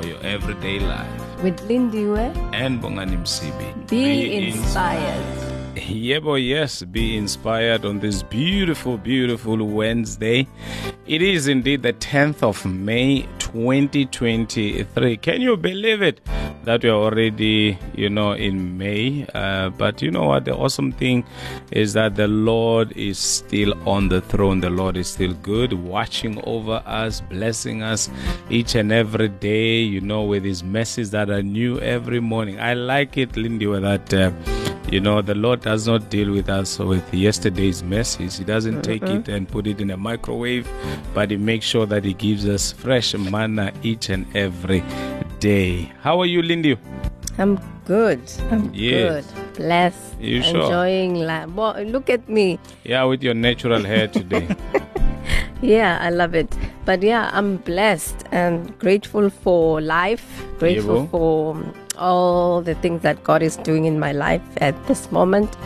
for your everyday life. With Lindiwe, And Bongani Msibi. be, inspired. Yebo, yes, be inspired on this beautiful, beautiful Wednesday. It is indeed the 10th of May 2023. Can you believe it? That we are already, you know, in May. Uh, but you know what? The awesome thing is that the Lord is still on the throne. The Lord is still good, watching over us, blessing us each and every day, you know, with His messages that are new every morning. I like it, Lindy, with that. Uh, you know, the Lord does not deal with us with yesterday's message. He doesn't take it and put it in a microwave, but He makes sure that He gives us fresh manna each and every day. How are you, Lindy? I'm good. I'm Yes. good. Blessed. You sure? Enjoying life. Well, look at me. Yeah, with your natural hair today. Yeah, I love it. But yeah, I'm blessed and grateful for life, grateful for all the things that God is doing in my life at this moment.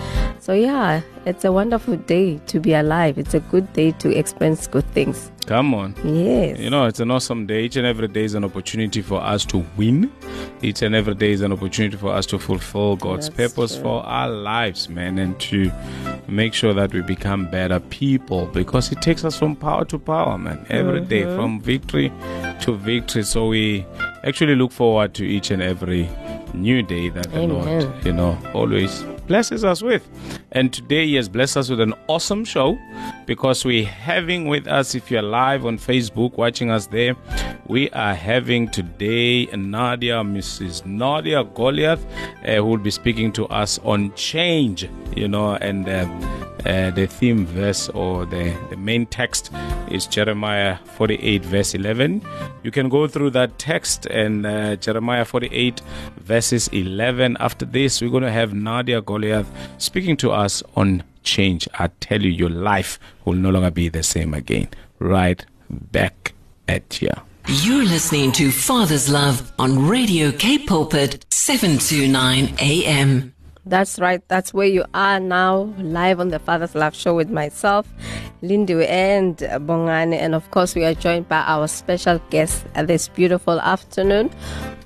So yeah, it's a wonderful day to be alive. It's a good day to experience good things. Come on. Yes. You know, it's an awesome day. Each and every day is an opportunity for us to win. Each and every day is an opportunity for us to fulfill God's That's purpose true. for our lives, man, and to make sure that we become better people because it takes us from power to power, man, every day, Mm-hmm. from victory to victory. So we actually look forward to each and every new day that the Lord, you know, always blesses us with. And today He has blessed us with an awesome show because we're having with us, if you're live on Facebook watching us there, we are having today Nadia, Mrs. Nadia Goliath, uh, who will be speaking to us on change, you know, and uh, uh, the theme verse or the, the main text is Jeremiah 48, verse 11. You can go through that text and uh, Jeremiah 48, verses 11. After this, we're going to have Nadia speaking to us on change. I tell you, your life will no longer be the same again. Right back at you. You're listening to Father's Love on Radio K Pulpit 729 AM. That's right. That's where you are now, live on the Father's Love Show with myself, Lindu and Bongani. And of course, we are joined by our special guest at this beautiful afternoon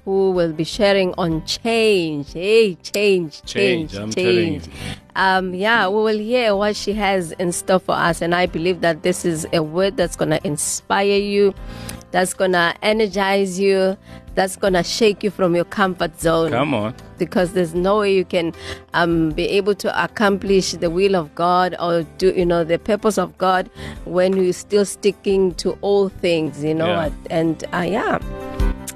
who will be sharing on change. Hey, change, Change, change, I'm change. Um, yeah, we will hear what she has in store for us. And I believe that this is a word that's going to inspire you, that's going to energize you, that's going to shake you from your comfort zone Come on. because there's no way you can um, be able to accomplish the will of God or do you know the purpose of God when you're still sticking to all things, you know. Yeah. And uh, yeah.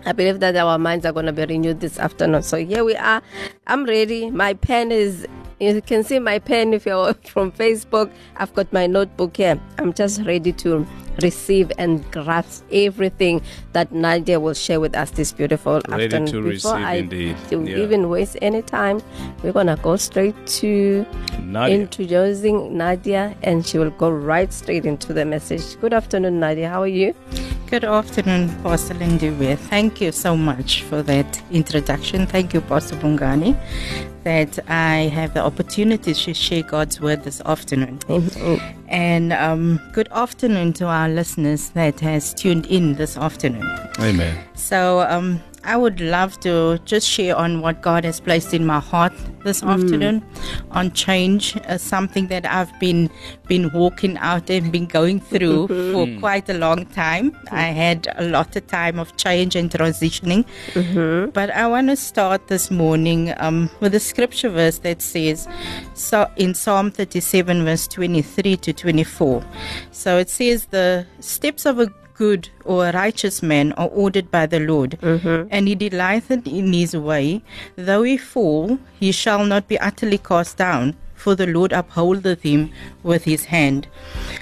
I believe that our minds are going to be renewed this afternoon. So here we are. I'm ready. My pen is. You can see my pen if you're from Facebook. I've got my notebook here. I'm just ready to receive and grasp everything that Nadia will share with us this beautiful Ready afternoon. to Before receive I indeed. Yeah. even waste any time, we're gonna go straight to Nadia. introducing Nadia, and she will go right straight into the message. Good afternoon, Nadia. How are you? Good afternoon, Pastor Lindiwe. Thank you so much for that introduction. Thank you, Pastor Bongani, that I have the opportunity to share God's word this afternoon. And um, good afternoon to our listeners that has tuned in this afternoon. Amen. So um, I would love to just share on what God has placed in my heart this afternoon on change, uh, something that I've been been walking out and been going through for quite a long time. I had a lot of time of change and transitioning, but I want to start this morning um, with a scripture verse that says, so in Psalm 37, verse 23 to 24. So it says, "The steps of a good or a righteous man are ordered by the Lord, mm-hmm. and he delighteth in his way. Though he fall, he shall not be utterly cast down, for the Lord upholdeth him with his hand.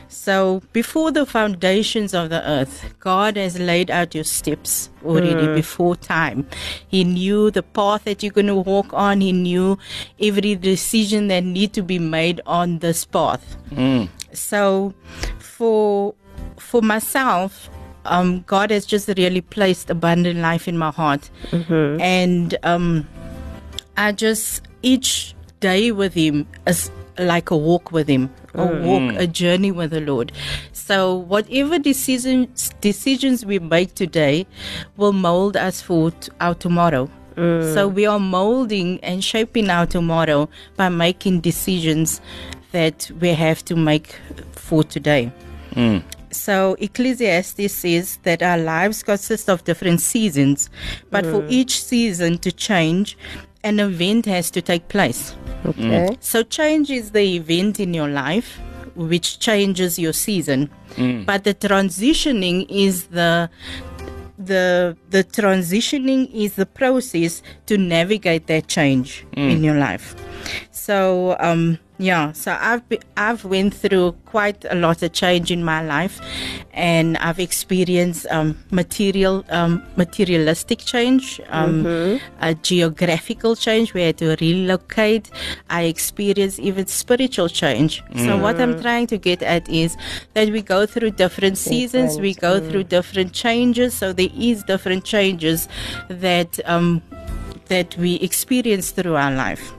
So, before the foundations of the earth, God has laid out your steps already mm. before time. He knew the path that you're going to walk on. He knew every decision that need to be made on this path. Mm. So, for for myself, um, God has just really placed abundant life in my heart, mm-hmm. and um, I just each day with Him is like a walk with Him, a mm. walk, mm. a journey with the Lord. So whatever decisions decisions we make today will mold us for t- our tomorrow. Mm. So we are molding and shaping our tomorrow by making decisions that we have to make for today. So Ecclesiastes says that our lives consist of different seasons, but for mm. each season to change, an event has to take place. Okay. Mm. So change is the event in your life which changes your season. Mm. But the transitioning is the the the transitioning is the process to navigate that change in your life. So um yeah, so I've be, I've went through quite a lot of change in my life, and I've experienced um, material um, materialistic change, um, a geographical change. We had to relocate. I experienced even spiritual change. So what I'm trying to get at is that we go through different seasons, we go through different changes. So there is different changes that um, that we experience through our life.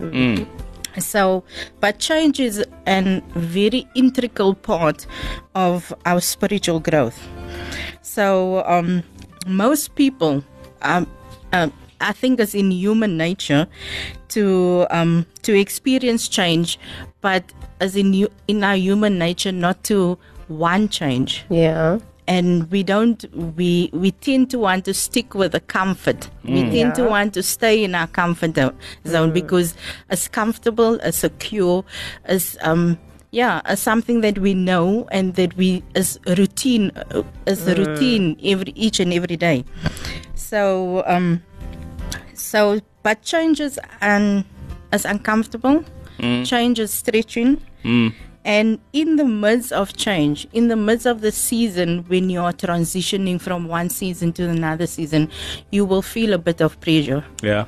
So, but change is a very integral part of our spiritual growth. So, um, most people, um, um, I think, it's in human nature to um, to experience change, but as in in our human nature not to want change Yeah. And we don't we we tend to want to stick with the comfort. We mm. tend to want to stay in our comfort zo- zone mm-hmm. because it's comfortable it's secure it's um yeah it's something that we know and that we is routine uh, as is a routine every each and every day. So um so but changes and as uncomfortable mm. change is stretching and in the midst of change, in the midst of the season, when you are transitioning from one season to another season, you will feel a bit of pressure. Yeah.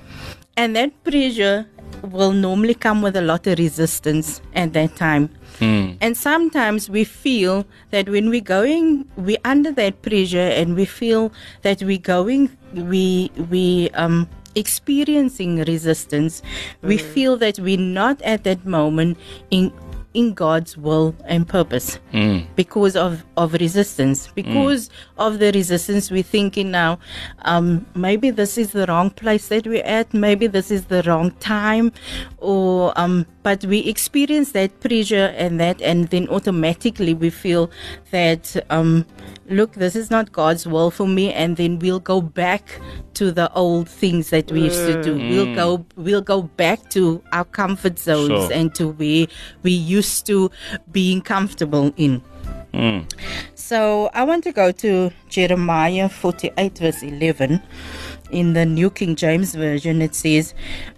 And that pressure will normally come with a lot of resistance at that time. And sometimes we feel that when we're going, we're under that pressure and we feel that we're going, we, we, um, experiencing resistance we feel that we're not at that moment in in God's will and purpose. Because of, of resistance. Because of the resistance, we're thinking now, um, maybe this is the wrong place that we're at, maybe this is the wrong time, or um, but we experience that pressure and that, and then automatically we feel that, um, look, this is not God's will for me, and then we'll go back to the old things that we used to do. We'll go, we'll go back to our comfort zones Sure. and to where we used to being comfortable in. Hmm. So I want to go to Jeremiah 48, verse 11. In the New King James Version, it says,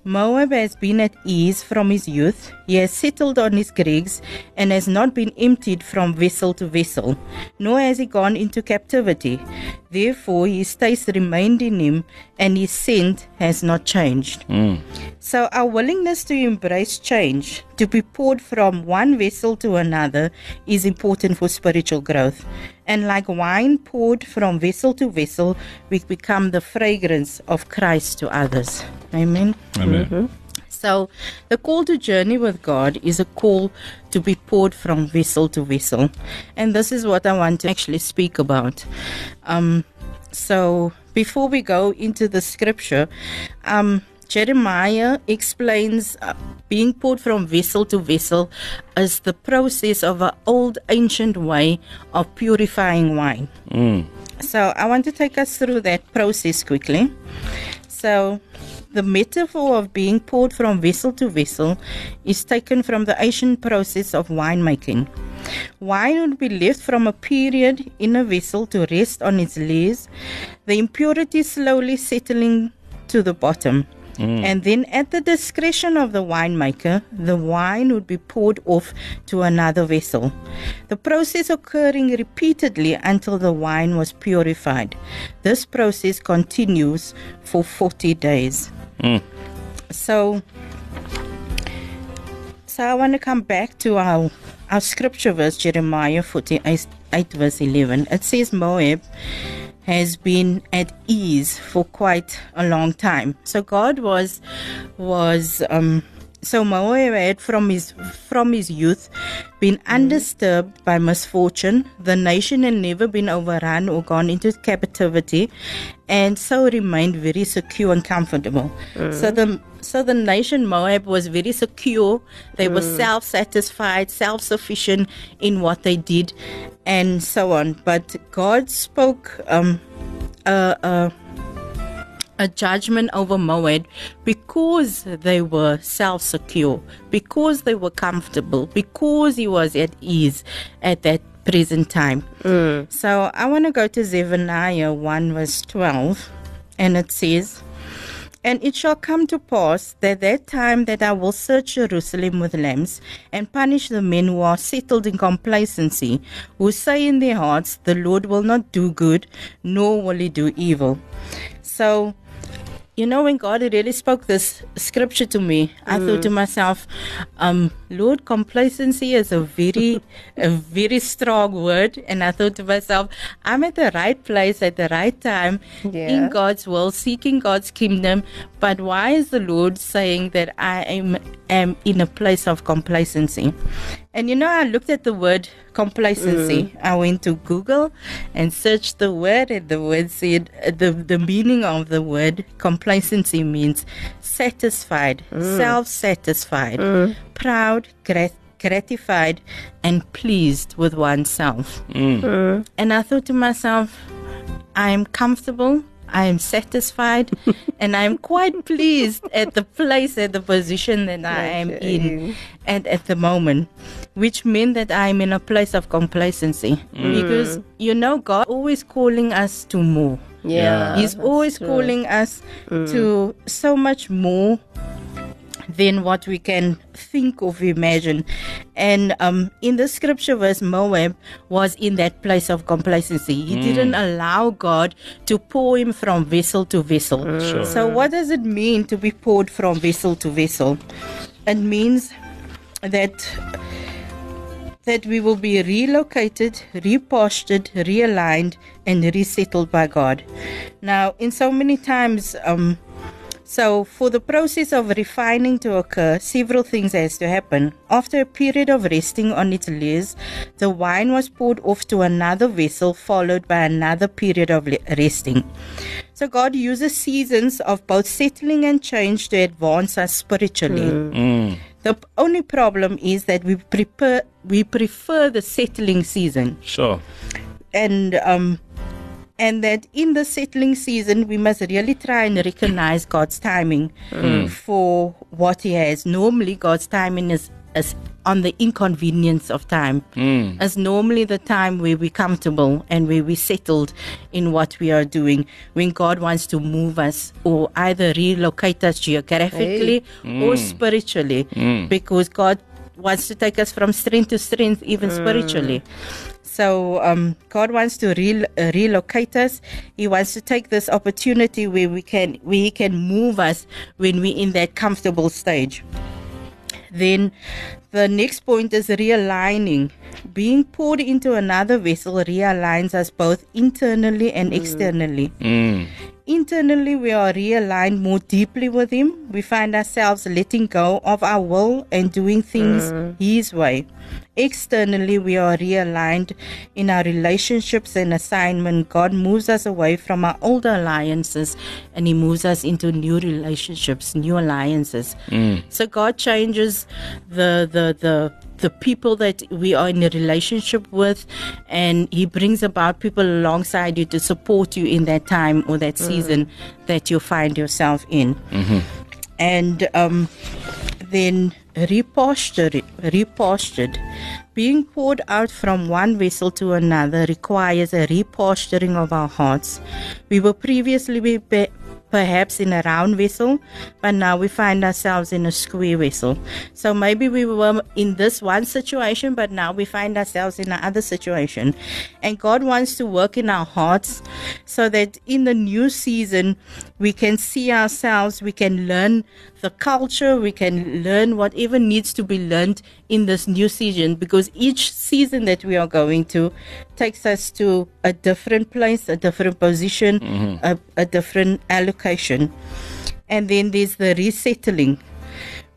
Moab has been at ease from his youth. He has settled on his dregs and has not been emptied from vessel to vessel, nor has he gone into captivity. Therefore, his taste remained in him, and his scent has not changed. Mm. So, our willingness to embrace change, to be poured from one vessel to another, is important for spiritual growth. And like wine poured from vessel to vessel, we become the fragrance of Christ to others. Amen. Amen. So, the call to journey with God is a call to be poured from vessel to vessel. And this is what I want to actually speak about. Um, so, before we go into the scripture, um, Jeremiah explains uh, being poured from vessel to vessel as the process of an old ancient way of purifying wine. So, I want to take us through that process quickly. So, the metaphor of being poured from vessel to vessel is taken from the ancient process of winemaking. Wine would be left from a period in a vessel to rest on its lees, the impurities slowly settling to the bottom. Mm. And then, at the discretion of the winemaker, the wine would be poured off to another vessel. The process occurring repeatedly until the wine was purified. This process continues for 40 days. Mm. So, so I want to come back to our our scripture verse, Jeremiah 48, 8 verse 11. It says Moab has been at ease for quite a long time. So God was was um so Moab had from his from his youth been mm. undisturbed by misfortune. The nation had never been overrun or gone into captivity, and so remained very secure and comfortable. Mm. So the so the nation Moab was very secure. They were mm. self satisfied, self sufficient in what they did, and so on. But God spoke um, a, a, a judgment over Moab because they were self secure, because they were comfortable, because he was at ease at that present time. Mm. So I want to go to Zephaniah 1 verse 12, and it says, and it shall come to pass that that time that I will search Jerusalem with lamps and punish the men who are settled in complacency, who say in their hearts, The Lord will not do good, nor will he do evil. So, you know, when God really spoke this scripture to me, I thought to myself, um, Lord, complacency is a very, a very strong word. And I thought to myself, I'm at the right place at the right time Yeah. in God's will, seeking God's kingdom. But why is the Lord saying that I am, am in a place of complacency? And you know, I looked at the word complacency. Mm. I went to Google and searched the word, and the word said the, the meaning of the word complacency means satisfied, mm. self satisfied, mm. proud, grat- gratified, and pleased with oneself. And I thought to myself, I am comfortable. I am satisfied and I'm quite pleased at the place at the position that I am in and at the moment, which means that I'm in a place of complacency mm. because you know God always calling us to more. Yeah. He's always true. calling us mm. to so much more than what we can think of, imagine. And um, in the scripture verse, Moab was in that place of complacency. He didn't allow God to pour him from vessel to vessel. Sure. So, what does it mean to be poured from vessel to vessel? It means that that we will be relocated, repostured, realigned, and resettled by God. Now, in so many times, um, so for the process of refining to occur, several things has to happen. After a period of resting on its layers, the wine was poured off to another vessel, followed by another period of resting. So God uses seasons of both settling and change to advance us spiritually. The only problem is that we prefer we prefer the settling season, Sure. and um, and that in the settling season we must really try and recognize God's timing mm. for what He has. Normally, God's timing is is on the inconvenience of time. Mm. As normally the time where we're comfortable and where we're settled in what we are doing. When God wants to move us or either relocate us geographically or mm. spiritually, because God wants to take us from strength to strength, even spiritually. So um, God wants to re- uh, relocate us. He wants to take this opportunity where we can, where He can move us when we're in that comfortable stage. Then the next point is realigning. Being poured into another vessel realigns us both internally and externally. Internally, we are realigned more deeply with Him. We find ourselves letting go of our will and doing things His way. Externally, we are realigned in our relationships and assignment. God moves us away from our older alliances and He moves us into new relationships, new alliances. Mm. So God changes the the the the people that we are in a relationship with, and He brings about people alongside you to support you in that time or that mm. season that you find yourself in. Mm-hmm. And um, then repostured. Being poured out from one vessel to another requires a reposturing of our hearts. We were previously perhaps in a round vessel, but now we find ourselves in a square vessel. So maybe we were in this one situation, but now we find ourselves in another situation. And God wants to work in our hearts so that in the new season, we can see ourselves, we can learn the culture, we can learn whatever needs to be learned in this new season because each season that we are going to takes us to a different place, a different position, mm-hmm. a, a different allocation. And then there's the resettling.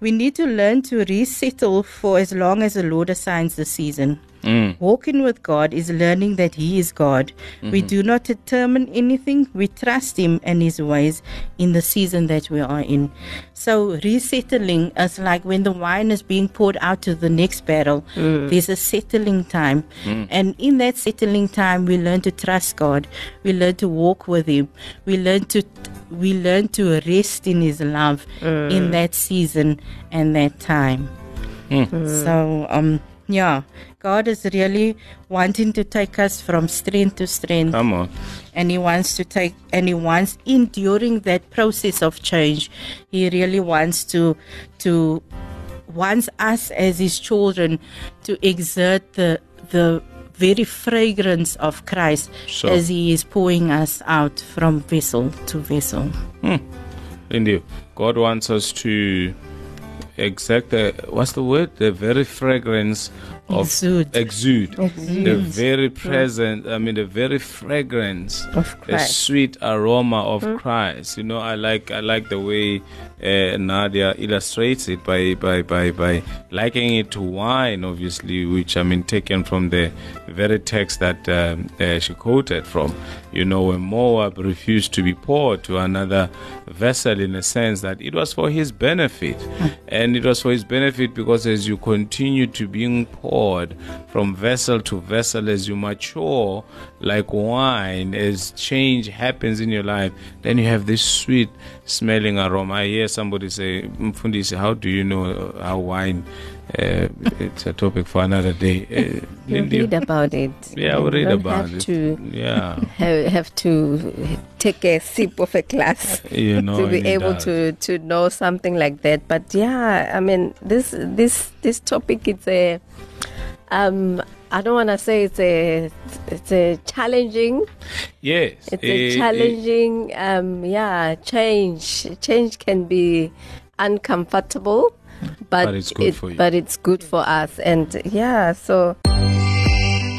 We need to learn to resettle for as long as the Lord assigns the season. Mm. Walking with God is learning that He is God. We mm-hmm. do not determine anything, we trust Him and His ways in the season that we are in. So, resettling is like when the wine is being poured out to the next barrel, mm. there's a settling time. Mm. And in that settling time, we learn to trust God, we learn to walk with Him, we learn to we learn to rest in His love mm. in that season and that time. Hmm. Mm. So, um, yeah, God is really wanting to take us from strength to strength, Come on. and He wants to take, and He wants in during that process of change, He really wants to, to, wants us as His children to exert the the very fragrance of Christ Sure. as He is pouring us out from vessel to vessel. Hmm. Indeed. God wants us to exact the what's the word? The very fragrance of Exude. exude. Exude. The very present I mean the very fragrance Of the sweet aroma of hmm. Christ. You know, I like I like the way uh, Nadia illustrates it by by by by likening it to wine, obviously, which I mean taken from the very text that um, uh, she quoted from. You know, when Moab refused to be poured to another vessel, in a sense that it was for his benefit, and it was for his benefit because as you continue to being poured from vessel to vessel, as you mature like wine, as change happens in your life, then you have this sweet smelling aroma. I hear somebody say, Mfundisi, how do you know uh, how wine? Uh, it's a topic for another day. Uh, You read about it. yeah, You we read don't about have it. To Yeah, have, to take a sip of a glass you know, to be able does. to to know something like that. But yeah, I mean this this this topic it's a um I don't want to say it's a it's a challenging Yes, it's a challenging um yeah change change can be uncomfortable but, But it's good it- for you. but it's good for us and yeah so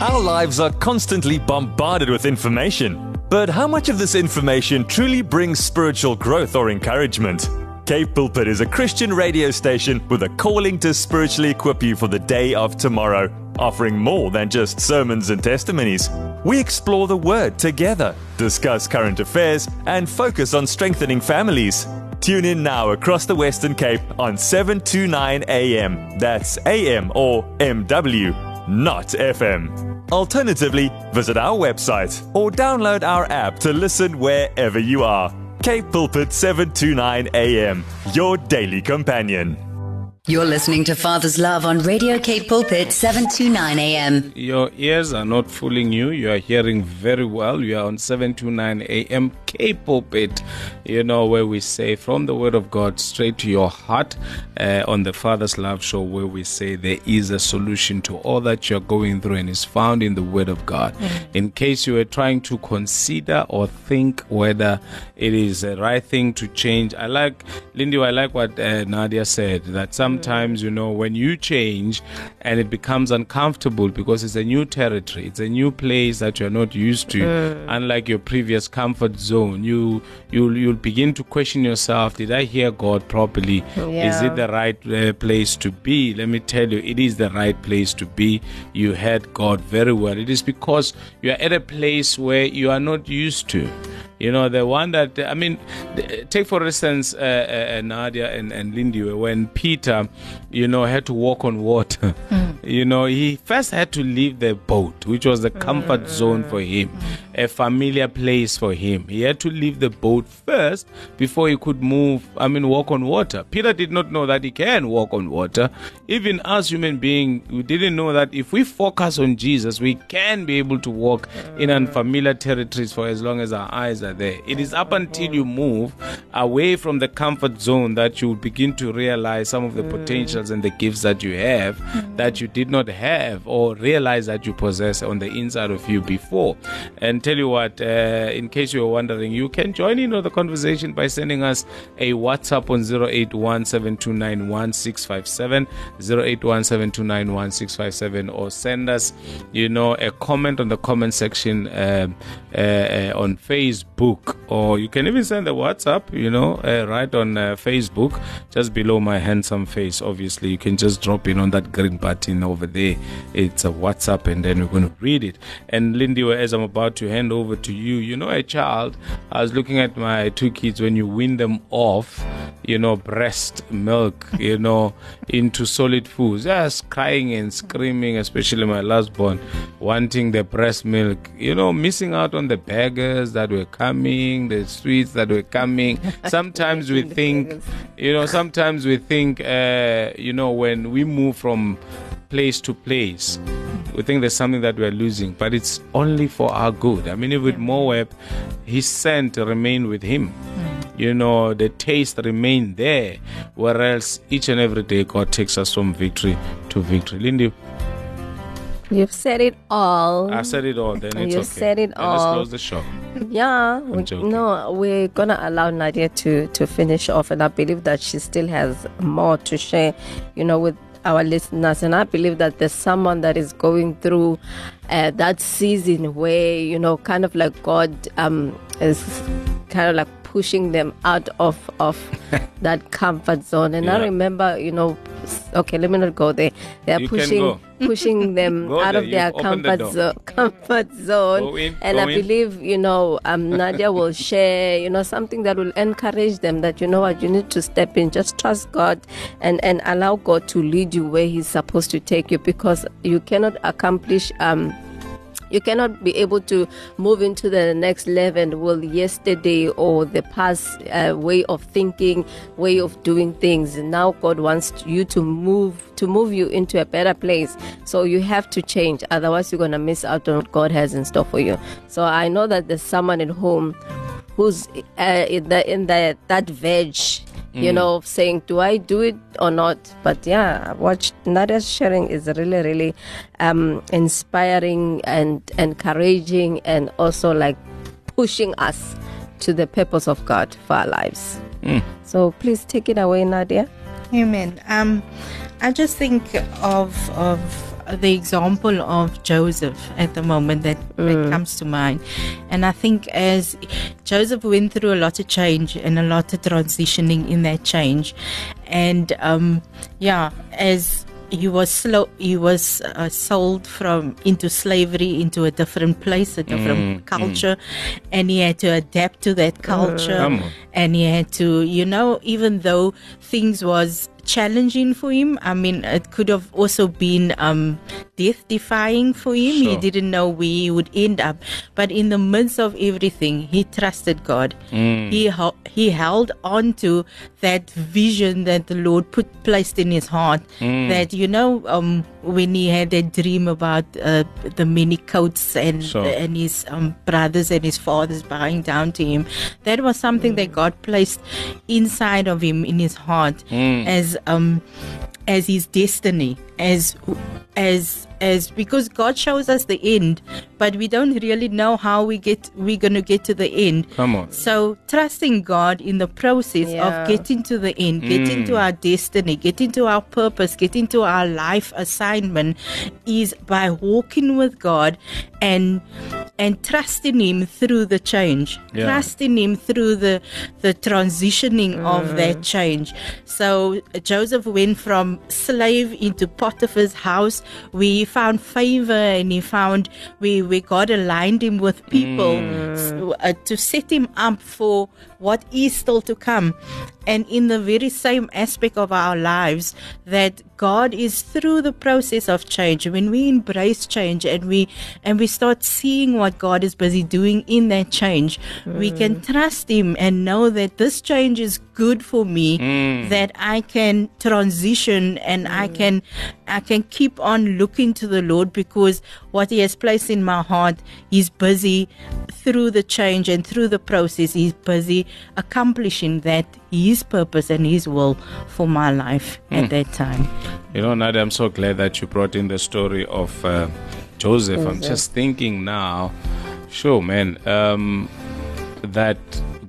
Our lives are constantly bombarded with information. But how much of this information truly brings spiritual growth or encouragement? K Pulpit is a Christian radio station with a calling to spiritually equip you for the day of tomorrow, offering more than just sermons and testimonies. We explore the Word together, discuss current affairs, and focus on strengthening families. Tune in now across the Western Cape on 729 AM. That's AM or MW, not FM. Alternatively, visit our website or download our app to listen wherever you are. K Pulpit 729 AM, your daily companion. You're listening to Father's Love on Radio K Pulpit 729 AM. Your ears are not fooling you. You are hearing very well. You are on 729 AM K Pulpit, you know, where we say from the Word of God straight to your heart uh, on the Father's Love Show, where we say there is a solution to all that you're going through and is found in the Word of God. In case you were trying to consider or think whether it is the right thing to change, I like, Lindy, I like what uh, Nadia said that sometimes, you know, when you change and it becomes uncomfortable because it's a new territory, it's a new place that you're not used to, unlike your previous comfort zone, you you'll you'll begin to question yourself: Did I hear God properly? Is it the right uh, place to be? Let me tell you, it is the right place to be. You heard God very well. It is because you are at a place where you are not used to. You know, the one that, I mean, take for instance, uh, uh, uh, Nadia and, and Lindy, when Peter, you know, had to walk on water. You know, he first had to leave the boat, which was the comfort zone for him, a familiar place for him. He had to leave the boat first before he could move, I mean, walk on water. Peter did not know that he can walk on water. Even us human beings, we didn't know that if we focus on Jesus, we can be able to walk in unfamiliar territories for as long as our eyes are there. It is up until you move away from the comfort zone that you begin to realize some of the potentials and the gifts that you have that you did not have or realize that you possess on the inside of you before. And tell you what, uh, in case you were wondering, you can join in on the conversation by sending us a WhatsApp on 0817291657, 0817291657, or send us, you know, a comment on the comment section um, uh, uh, on Facebook, or you can even send a WhatsApp, you know, uh, right on uh, Facebook, just below my handsome face. Obviously, you can just drop in on that green button over there. It's a WhatsApp, and then we're going to read it. And Lindy, as I'm about to hand over to you, you know, a child, I was looking at my two kids when you win them off, you know, breast milk, you know, into solid foods, just crying and screaming, especially my last born, wanting the breast milk, you know, missing out on the burgers that were coming, the streets that were coming. Sometimes we think, you know, sometimes we think, uh, you know, when we move from place to place, we think there's something that we're losing, but it's only for our good. I mean, with Moab, his scent remained with him. You know, the taste remained there, whereas each and every day God takes us from victory to victory. Lindy, You've said it all. I said it all, then it's You okay. said it Then Let's all. close the show. Yeah, we, no, we're gonna allow Nadia to to finish off, and I believe that she still has more to share, you know, with our listeners. And I believe that there's someone that is going through uh, that season where you know, kind of like God um is kind of like pushing them out of of that comfort zone. And I remember, you know, okay, let me not go there. They're You pushing pushing them out there, of their the comfort door. zone comfort zone. In, and I in. believe, you know, um, Nadia will share, you know, something that will encourage them that, you know what, you need to step in, just trust God and, and allow God to lead you where He's supposed to take you because you cannot accomplish, um, you cannot be able to move into the next level with yesterday or the past uh, way of thinking, way of doing things. Now God wants you to move to move you into a better place. So you have to change, otherwise you're gonna miss out on what God has in store for you. So I know that there's someone at home who's uh, in the in the that veg. You know, saying, "Do I do it or not?" But yeah, what Nadia's sharing is really, really um, inspiring and encouraging, and also like pushing us to the purpose of God for our lives. So please take it away, Nadia. Amen. Um, I just think of of the example of Joseph at the moment that, that comes to mind, and I think as Joseph went through a lot of change and a lot of transitioning in that change, and um, yeah, as he was slow he was uh, sold from into slavery into a different place a different culture and he had to adapt to that culture Come on. and he had to you know even though things was challenging for him i mean it could have also been um death defying for him. He didn't know where he would end up. But in the midst of everything he trusted god. He he held on to that vision that the lord put placed in his heart. That you know um when he had that dream about uh, the many coats and Sure. and his um, brothers and his fathers bowing down to him. That was something that God placed inside of him in his heart as um as his destiny as as as because God shows us the end, but we don't really know how we get we're gonna get to the end. Come on. So trusting God in the process Yeah. of getting to the end, getting mm. to our destiny, getting to our purpose, getting to our life assignment is by walking with God and and trusting him through the change. Yeah. Trusting him through the the transitioning of that mm. change. So Joseph went from slave into Potiphar's house. We found favor and he found we, we God aligned him with people s- uh, to set him up for what is still to come. And in the very same aspect of our lives, that God is through the process of change. When we embrace change and we and we start seeing what God is busy doing in that change, we mm. can trust Him and know that this change is good for me. Mm. That I can transition and I mm. can I can keep on looking to the Lord because what He has placed in my heart, He's busy through the change and through the process. He's busy accomplishing that His purpose and His will for my life at that time. You know, Nadia, I'm so glad that you brought in the story of uh, Joseph. I'm just thinking now, sure, man, um, that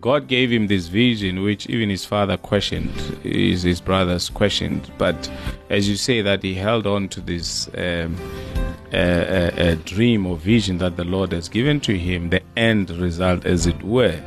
God gave him this vision, which even his father questioned, his, his brothers questioned. But as you say, that he held on to this um, a, a, dream or vision that the Lord has given to him, the end result, as it were.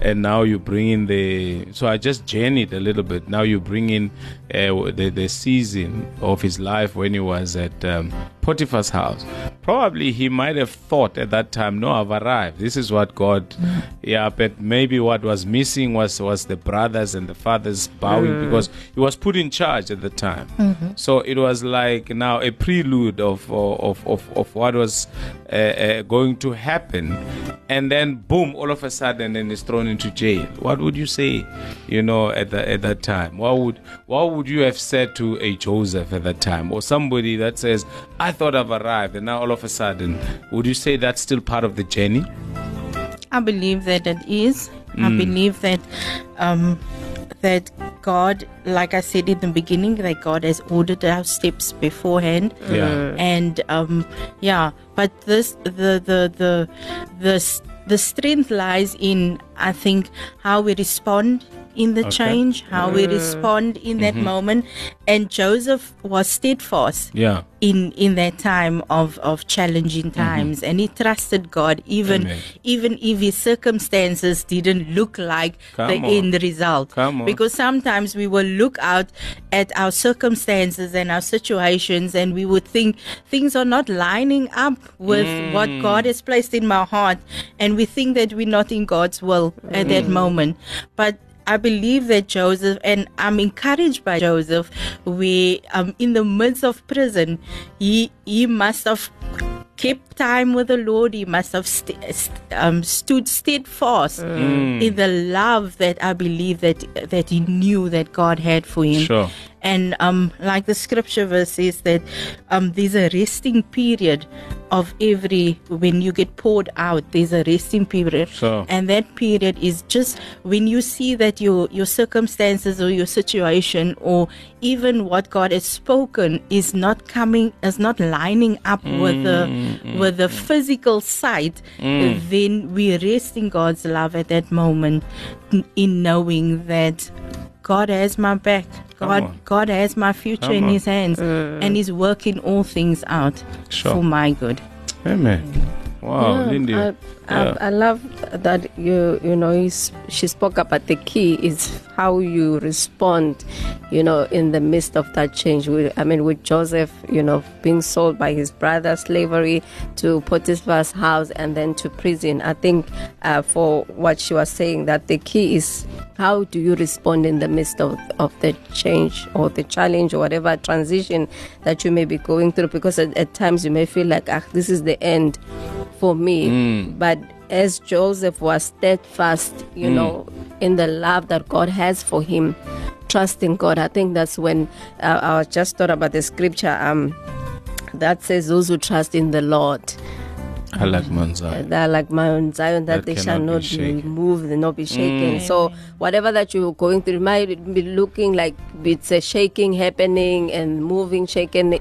And now you bring in the. So I just journeyed a little bit. Now you bring in uh, the, the season of his life when he was at um, Potiphar's house. Probably he might have thought at that time, no, I've arrived. This is what God. Yeah, but maybe what was missing was was the brothers and the fathers bowing because he was put in charge at the time. So it was like now a prelude of of of, of what was uh, uh, going to happen, and then boom, all of a sudden, then he's thrown into jail. What would you say, you know, at the, at that time? What would what would you have said to a Joseph at that time, or somebody that says, "I thought I've arrived," and now all of a sudden, would you say that's still part of the journey? I believe that it is. I believe that um, that God, like I said in the beginning, that God has ordered our steps beforehand. Yeah. And um, yeah, but this the the the the the strength lies in I think how we respond in the Okay. change, how we respond in that moment. And Joseph was steadfast Yeah. in in that time of of challenging times and he trusted god even Amen. even if his circumstances didn't look like Come the on. end result Come on. because sometimes we will look out at our circumstances and our situations and we would think things are not lining up with what Mm. god has placed in my heart and we think that we're not in god's will at that Mm. moment but I believe that Joseph, and I'm encouraged by Joseph, we um in the midst of prison, he he must have kept time with the Lord. He must have st- st- um, stood steadfast in the love that I believe that that he knew that God had for him. Sure. And um, like the scripture verse says that um, there's a resting period of every when you get poured out. There's a resting period, Sure. and that period is just when you see that your your circumstances or your situation or even what God has spoken is not coming, is not lining up with the mm, mm, mm, with the physical sight. Then we rest in God's love at that moment, in knowing that. God has my back. God. God has my future Come in on. His hands, uh. and He's working all things out Sure. for my good. Amen. Wow, Yeah, Lindy. I, Yeah. I, I love that you you know she spoke about the key is how you respond, you know, in the midst of that change. We, I mean, with Joseph, you know, being sold by his brother, slavery to Potiphar's house, and then to prison. I think uh, for what she was saying, that the key is how do you respond in the midst of, of the change or the challenge or whatever transition that you may be going through because at, at times you may feel like ah, this is the end for me. But as joseph was steadfast you know in the love that god has for him trusting god i think that's when uh, i was just thought about the scripture um that says those who trust in the lord I like Manzai. they're like Mount Zion that, That they shall cannot be not be moved, they not be shaken. So whatever that you're going through it might be looking like it's a shaking happening and moving, shaking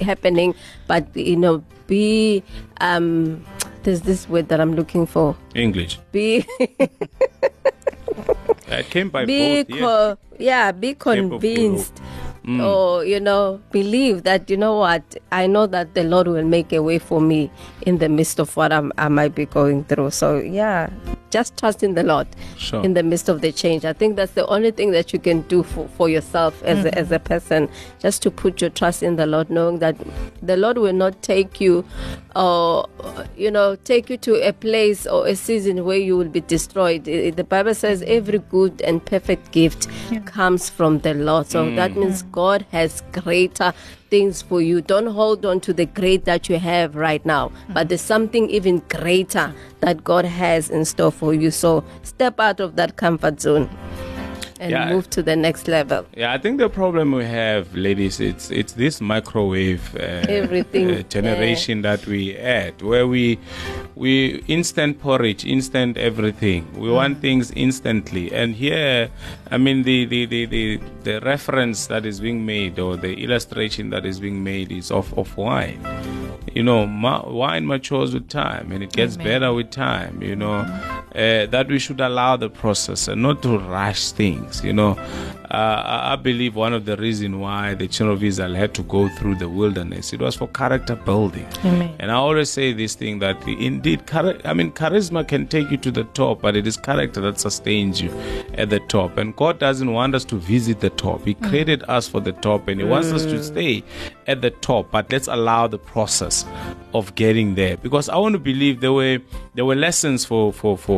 happening, but you know, be um there's this word that I'm looking for. English. Be I came by be both. Yeah. co- yeah, be convinced. Mm. Or you know, believe that you know what I know that the Lord will make a way for me in the midst of what I'm, I might be going through. So yeah, just trust in the Lord Sure. in the midst of the change. I think that's the only thing that you can do for, for yourself as, a, as a person, just to put your trust in the Lord, knowing that the Lord will not take you, uh, you know, take you to a place or a season where you will be destroyed. The Bible says every good and perfect gift comes from the Lord. So that means God has greater things for you. Don't hold on to the great that you have right now, but there's something even greater that God has in store for you. So step out of that comfort zone and Yeah. move to the next level. Yeah, I think the problem we have, ladies, it's it's this microwave uh, Everything, uh, generation that we at, where we we instant porridge, instant everything. We want things instantly, and here, I mean, the the, the, the the reference that is being made or the illustration that is being made is of of wine. You know, ma- wine matures with time, and it gets better with time. You know, uh, that we should allow the process and not to rush things. You know, uh, I believe one of the reason why the children of Israel had to go through the wilderness it was for character building. Amen. And I always say this thing that indeed, chari- I mean, charisma can take you to the top, but it is character that sustains you at the top. And God doesn't want us to visit the top. He created us for the top, and He wants us to stay at the top. But let's allow the process of getting there, because I want to believe there were there were lessons for for for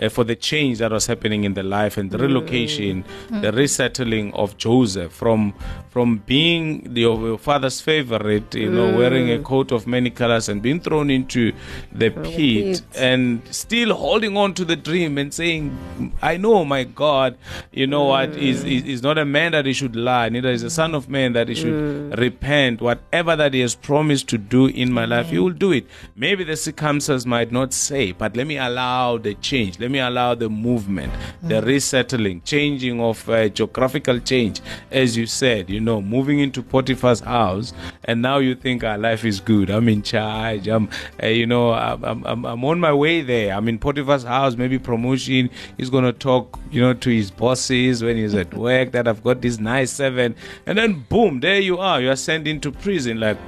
uh, for the change that was happening in the life and the relocation, the resettling of Joseph from from being the, your father's favorite, you know, wearing a coat of many colors and being thrown into the pit pit. and still holding on to the dream and saying, I know my God, you know what, is, is, is not a man that he should lie, neither is a son of man that he should repent. Whatever that he has promised to do in my life, he will do it. Maybe the circumstances might not say, but let me allow the change, let me allow the movement, the resettling, changing of uh, geographical change, as you said, you know, moving into Potiphar's house, and now you think our life is good. I'm in charge. I'm, uh, you know, I'm, I'm, I'm- I'm on my way there. I'm in Potiphar's house. Maybe promotion. He's gonna talk, you know, to his bosses when he's at work that I've got this nice seven, and then boom, there you are. You are sent into prison. Like,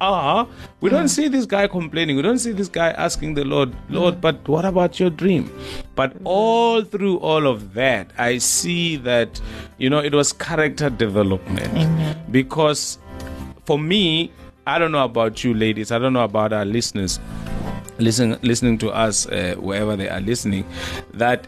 ah, we don't see this guy complaining. We don't see this guy asking the Lord, Lord, but what about your dream? But all through all of that, I see that, you know, it was character development. Because for me, I don't know about you ladies, I don't know about our listeners listen, listening to us uh, wherever they are listening, that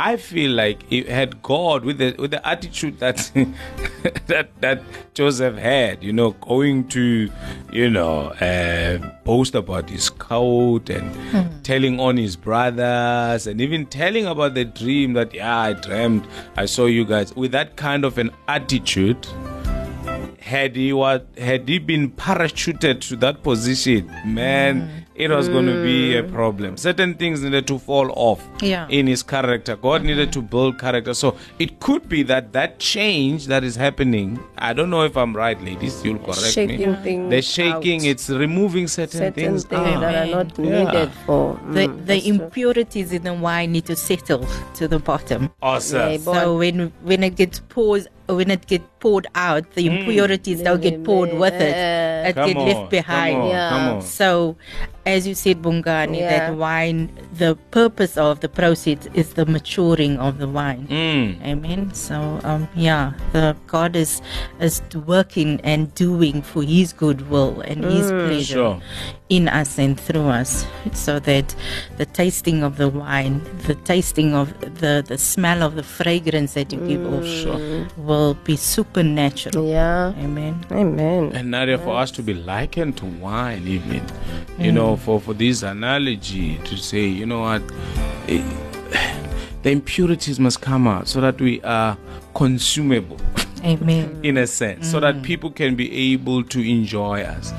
I feel like it had God with the with the attitude that that that Joseph had, you know, going to, you know, uh, boast about his coat and telling on his brothers and even telling about the dream that yeah I dreamed I saw you guys. With that kind of an attitude had he was had he been parachuted to that position, man, it was going to be a problem. Certain things needed to fall off Yeah. in his character. God needed to build character. So it could be that that change that is happening. I don't know if I'm right, ladies. You'll correct shaking me. things The shaking, out. it's removing certain, certain things. things out. that are not Yeah. needed for The, mm, the that's true. impurities in the wine need to settle to the bottom. Awesome. Yeah, So when when it gets poured when it get poured out, the impurities don't get poured with it. It Come get on, left behind. Come on, Yeah. come on. So, as you said, Bongani, Yeah. that wine, the purpose of the process is the maturing of the wine. Mm. Amen. So, um, yeah, the God is is working and doing for His good will and His pleasure Sure. in us and through us, so that the tasting of the wine, the tasting of the the smell of the fragrance that you give off, will be supernatural. yeah Amen. amen And Nadia, for us to be likened to wine, even, you know, for, for this analogy to say, you know what, eh, the impurities must come out so that we are consumable Amen. in a sense, so that people can be able to enjoy us.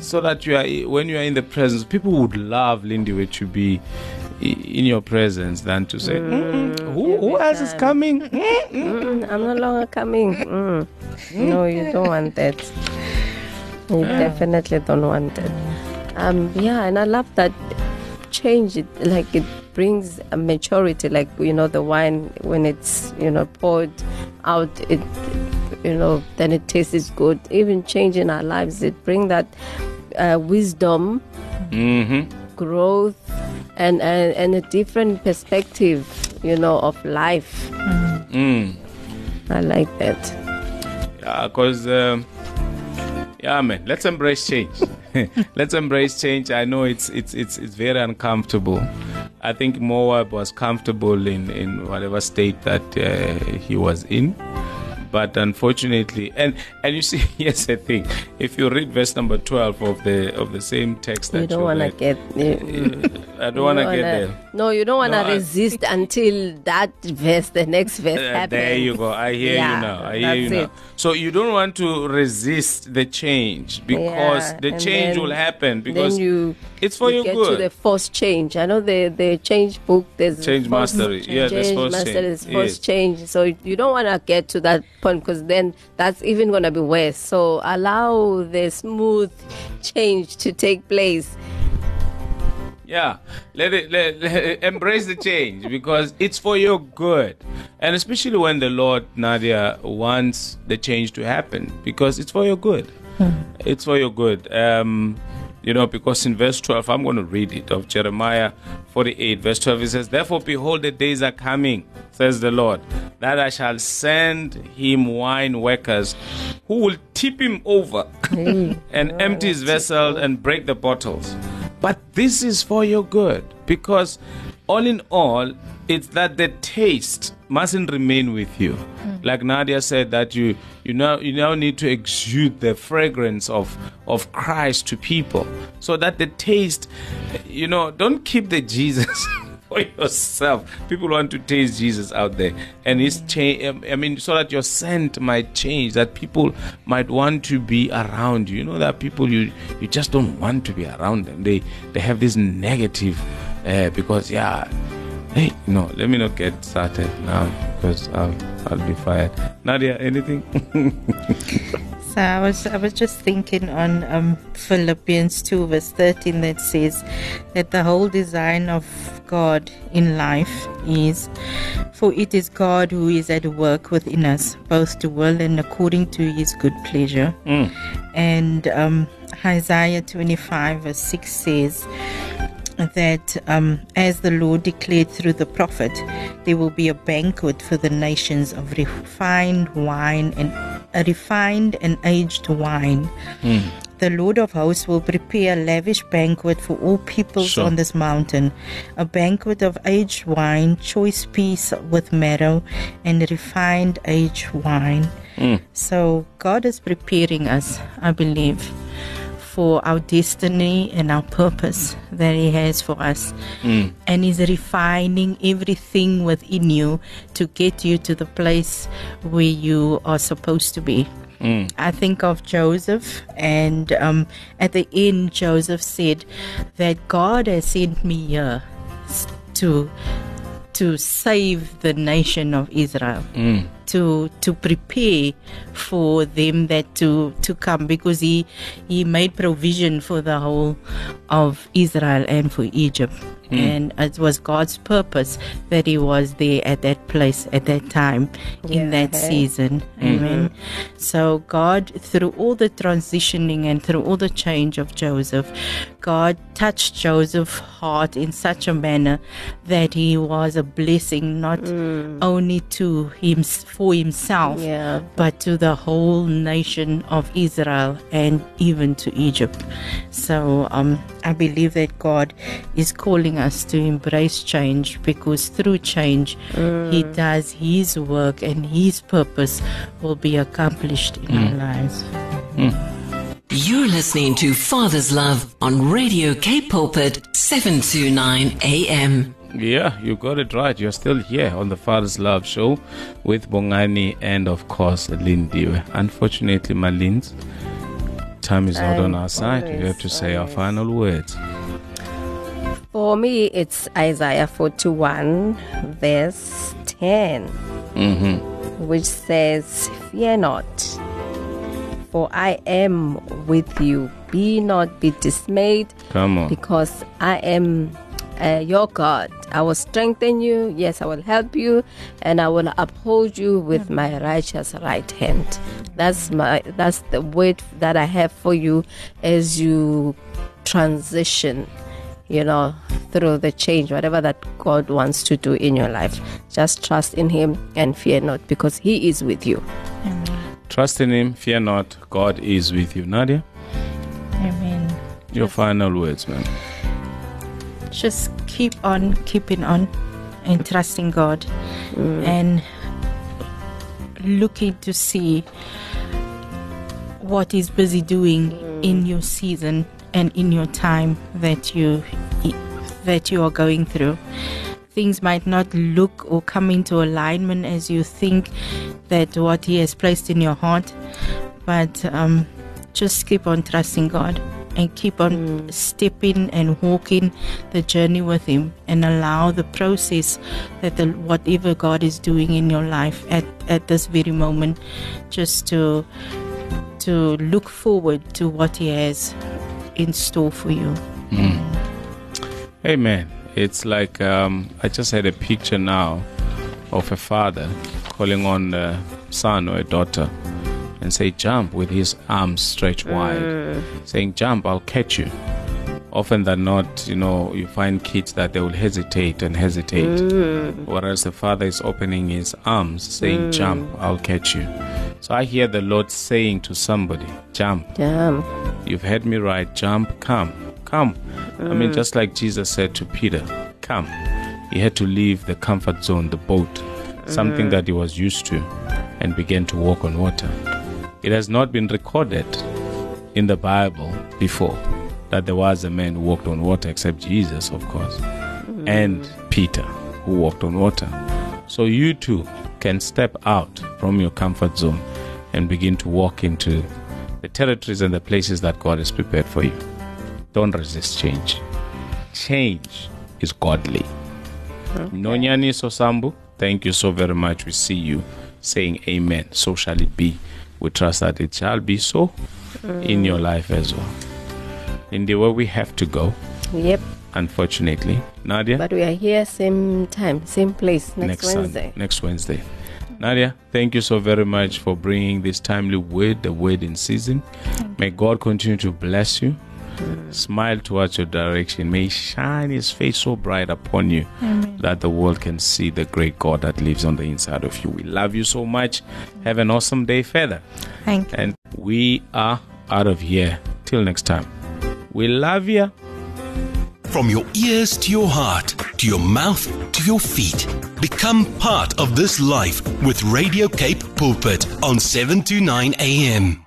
So that you are, when you are in the presence, people would love Lindy to be i- in your presence than to say, "Mm, who, who else is coming? Mm, i'm no longer coming. Mm. no you don't want that. You definitely don't want it um yeah and i love that change it like it brings a maturity like you know the wine when it's you know poured out it you know then it tastes good. Even changing our lives it bring that uh, wisdom. Hmm growth and, and and a different perspective, you know, of life. Mm. I like that. Yeah, because, um, yeah, man, let's embrace change. let's embrace change. I know it's it's it's it's very uncomfortable. I think Moab was comfortable in in whatever state that uh, he was in. But unfortunately, and and you see, here's the thing: if you read verse number twelve of the of the same text that You don't want to get. You, I don't want to get there. No, you don't want to No, I- resist until that verse, the next verse Uh, happens. there you go. I hear Yeah, you now. I hear you now. it. So you don't want to resist the change because Yeah, the change will happen because you it's for you your get good. to the forced change. I know the the change book. There's Change mastery. Yeah, there's change forced mastery. change. There's forced Yes. change. So you don't want to get to that point because then that's even gonna be worse. So allow the smooth change to take place. Yeah, let it, let, let- embrace the change because it's for your good, and especially when the Lord Nadia wants the change to happen because it's for your good. It's for your good. Um, you know, because in verse 12, I'm going to read it of Jeremiah 48, verse 12, it says, Therefore, behold, the days are coming, says the Lord, that I shall send him wine workers who will tip him over and empty his vessel and break the bottles. But this is for your good because, all in all, it's that the taste mustn't remain with you. Hmm. Like Nadia said, that you you now you now need to exude the fragrance of of Christ to people, so that the taste, you know, don't keep the Jesus. For yourself, people want to taste Jesus out there, and it's change. I mean, so that your scent might change, that people might want to be around you. You know that people you you just don't want to be around them. They they have this negative, uh, because yeah, hey, no, let me not get started now because I'll I'll be fired. Nadia, anything? So I was I was just thinking on um, Philippians two verse thirteen that says that the whole design of God in life is for it is God who is at work within us, both to will and according to his good pleasure. And um, Isaiah twenty five verse six says that um, as the Lord declared through the prophet, there will be a banquet for the nations of refined wine and a refined and aged wine. The Lord of hosts will prepare a lavish banquet for all peoples Sure. on this mountain, a banquet of aged wine, choice peace with marrow, and refined aged wine. So God is preparing us, I believe, for our destiny and our purpose that He has for us. Mm. And He's refining everything within you to get you to the place where you are supposed to be. Mm. I think of Joseph, and um, at the end, Joseph said that God has sent me here to to save the nation of Israel, mm. To to prepare for them that to to come because he he made provision for the whole of Israel and for Egypt. Hmm. And it was God's purpose that he was there at that place at that time in that season. Hmm. Amen. So God, through all the transitioning and through all the change of Joseph, God touched Joseph's heart in such a manner that he was a blessing not hmm. only to him for himself, Yeah. but to the whole nation of Israel and even to Egypt. So um, I believe that God is calling us to embrace change because through change, mm. He does His work and His purpose will be accomplished in our mm. lives. Mm. You're listening to Father's Love on Radio K Pulpit 729 AM. Yeah, you got it right. You're still here on the Father's Love Show with Bongani and, of course, Lindiwe. Unfortunately, my Lins, time is not on our side. We have to say our final words. For me, it's Isaiah 41, verse 10, mm-hmm. which says, Fear not, for I am with you. Be not be dismayed, Come on. because I am uh, your God. I will strengthen you. Yes, I will help you, and I will uphold you with my righteous right hand. That's my. That's the word that I have for you as you transition you know, through the change, whatever that God wants to do in your life. Just trust in Him and fear not because He is with you. Trust in Him, fear not. God is with you. Nadia, Amen. your final words, man. Just keep on keeping on and trusting God and looking to see what He's busy doing in your season and in your time that you that you are going through. Things might not look or come into alignment as you think that what He has placed in your heart, but um, just keep on trusting God and keep on stepping and walking the journey with Him and allow the process that the, whatever God is doing in your life at, at this very moment just to to look forward to what He has in store for you. Amen. It's like um, I just had a picture now of a father calling on a son or a daughter and say, Jump with his arms stretched mm. wide, saying, Jump, I'll catch you. Often than not, you know, you find kids that they will hesitate and hesitate, mm. whereas the father is opening his arms, saying, mm. Jump, I'll catch you. So I hear the Lord saying to somebody, Jump, Damn. You've heard me right. Jump, come, come. I mean, just like Jesus said to Peter, come. He had to leave the comfort zone, the boat, something that he was used to, and began to walk on water. It has not been recorded in the Bible before that there was a man who walked on water, except Jesus, of course, and Peter, who walked on water. So you too can step out from your comfort zone and begin to walk into the territories and the places that God has prepared for you. Don't resist change. Change is godly. Nonyani Sosambu, thank you so very much. We see you saying amen. So shall it be. We trust that it shall be so in your life as well. In the way we have to go, Yep. unfortunately. Nadia? But we are here same time, same place next, Sun- Wednesday. next Wednesday. Nadia, thank you so very much for bringing this timely word, the word in season. May God continue to bless you. Smile towards your direction. May He shine His face so bright upon you that the world can see the great God that lives on the inside of you. We love you so much. Have an awesome day further. Thank you. And we are out of here. Till next time. We love you. From your ears to your heart, to your mouth to your feet. Become part of this life with Radio Cape Pulpit on 7 to 9 a.m.